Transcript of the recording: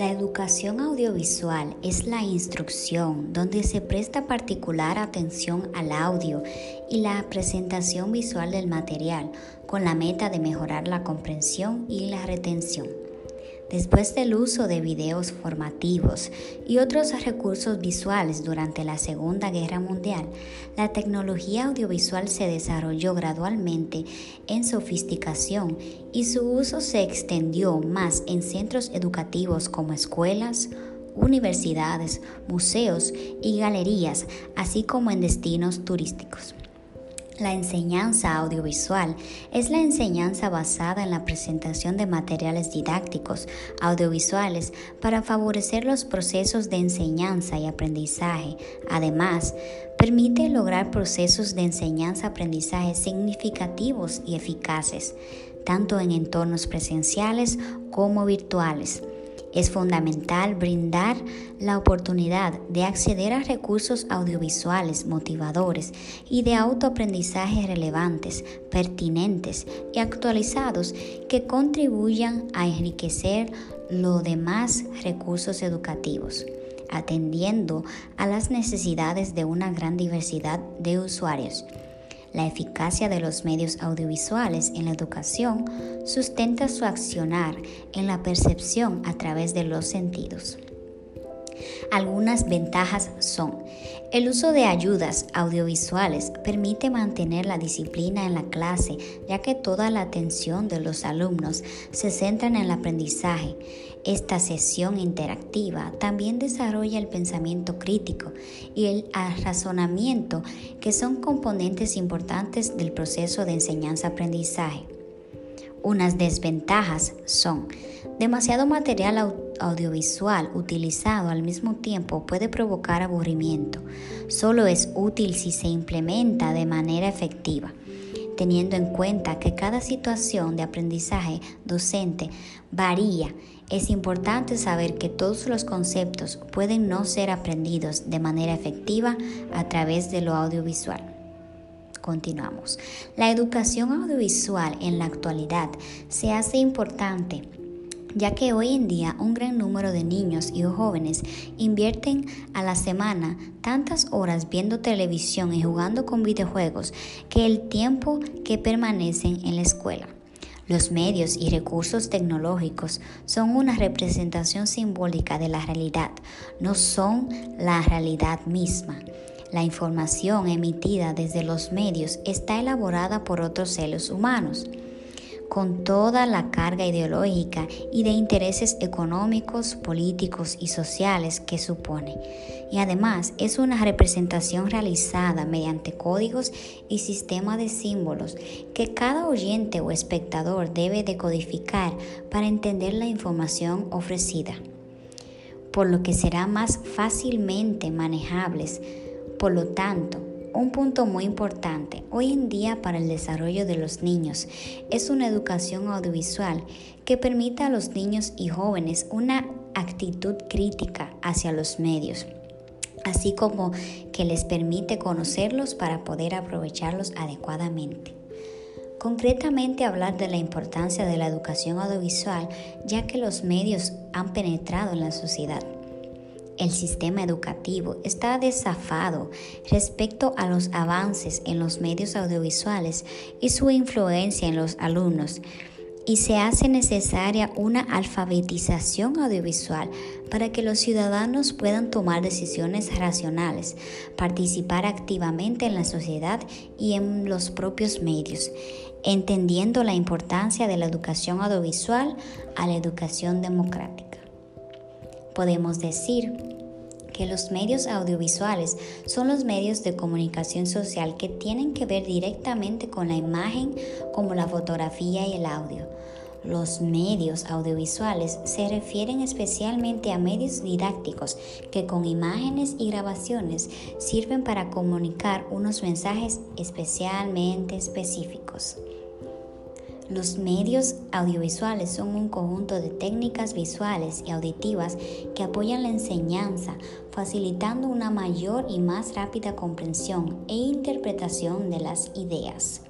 La educación audiovisual es la instrucción donde se presta particular atención al audio y la presentación visual del material con la meta de mejorar la comprensión y la retención. Después del uso de videos formativos y otros recursos visuales durante la Segunda Guerra Mundial, la tecnología audiovisual se desarrolló gradualmente en sofisticación y su uso se extendió más en centros educativos como escuelas, universidades, museos y galerías, así como en destinos turísticos. La enseñanza audiovisual es la enseñanza basada en la presentación de materiales didácticos audiovisuales para favorecer los procesos de enseñanza y aprendizaje. Además, permite lograr procesos de enseñanza-aprendizaje significativos y eficaces, tanto en entornos presenciales como virtuales. Es fundamental brindar la oportunidad de acceder a recursos audiovisuales motivadores y de autoaprendizaje relevantes, pertinentes y actualizados que contribuyan a enriquecer los demás recursos educativos, atendiendo a las necesidades de una gran diversidad de usuarios. La eficacia de los medios audiovisuales en la educación sustenta su accionar en la percepción a través de los sentidos. Algunas ventajas son, el uso de ayudas audiovisuales permite mantener la disciplina en la clase, ya que toda la atención de los alumnos se centra en el aprendizaje. Esta sesión interactiva también desarrolla el pensamiento crítico y el razonamiento, que son componentes importantes del proceso de enseñanza-aprendizaje. Unas desventajas son demasiado material audiovisual utilizado al mismo tiempo puede provocar aburrimiento. Solo es útil si se implementa de manera efectiva, teniendo en cuenta que cada situación de aprendizaje docente varía. Es importante saber que todos los conceptos pueden no ser aprendidos de manera efectiva a través de lo audiovisual. Continuamos. La educación audiovisual en la actualidad se hace importante ya que hoy en día un gran número de niños y jóvenes invierten a la semana tantas horas viendo televisión y jugando con videojuegos que el tiempo que permanecen en la escuela. Los medios y recursos tecnológicos son una representación simbólica de la realidad, no son la realidad misma. La información emitida desde los medios está elaborada por otros seres humanos con toda la carga ideológica y de intereses económicos, políticos y sociales que supone. Y además es una representación realizada mediante códigos y sistema de símbolos que cada oyente o espectador debe decodificar para entender la información ofrecida, por lo que será más fácilmente manejables por lo tanto, un punto muy importante hoy en día para el desarrollo de los niños es una educación audiovisual que permita a los niños y jóvenes una actitud crítica hacia los medios, así como que les permite conocerlos para poder aprovecharlos adecuadamente. Concretamente hablar de la importancia de la educación audiovisual ya que los medios han penetrado en la sociedad el sistema educativo está desafado respecto a los avances en los medios audiovisuales y su influencia en los alumnos y se hace necesaria una alfabetización audiovisual para que los ciudadanos puedan tomar decisiones racionales, participar activamente en la sociedad y en los propios medios, entendiendo la importancia de la educación audiovisual a la educación democrática podemos decir que los medios audiovisuales son los medios de comunicación social que tienen que ver directamente con la imagen como la fotografía y el audio. Los medios audiovisuales se refieren especialmente a medios didácticos que con imágenes y grabaciones sirven para comunicar unos mensajes especialmente específicos. Los medios audiovisuales son un conjunto de técnicas visuales y auditivas que apoyan la enseñanza, facilitando una mayor y más rápida comprensión e interpretación de las ideas.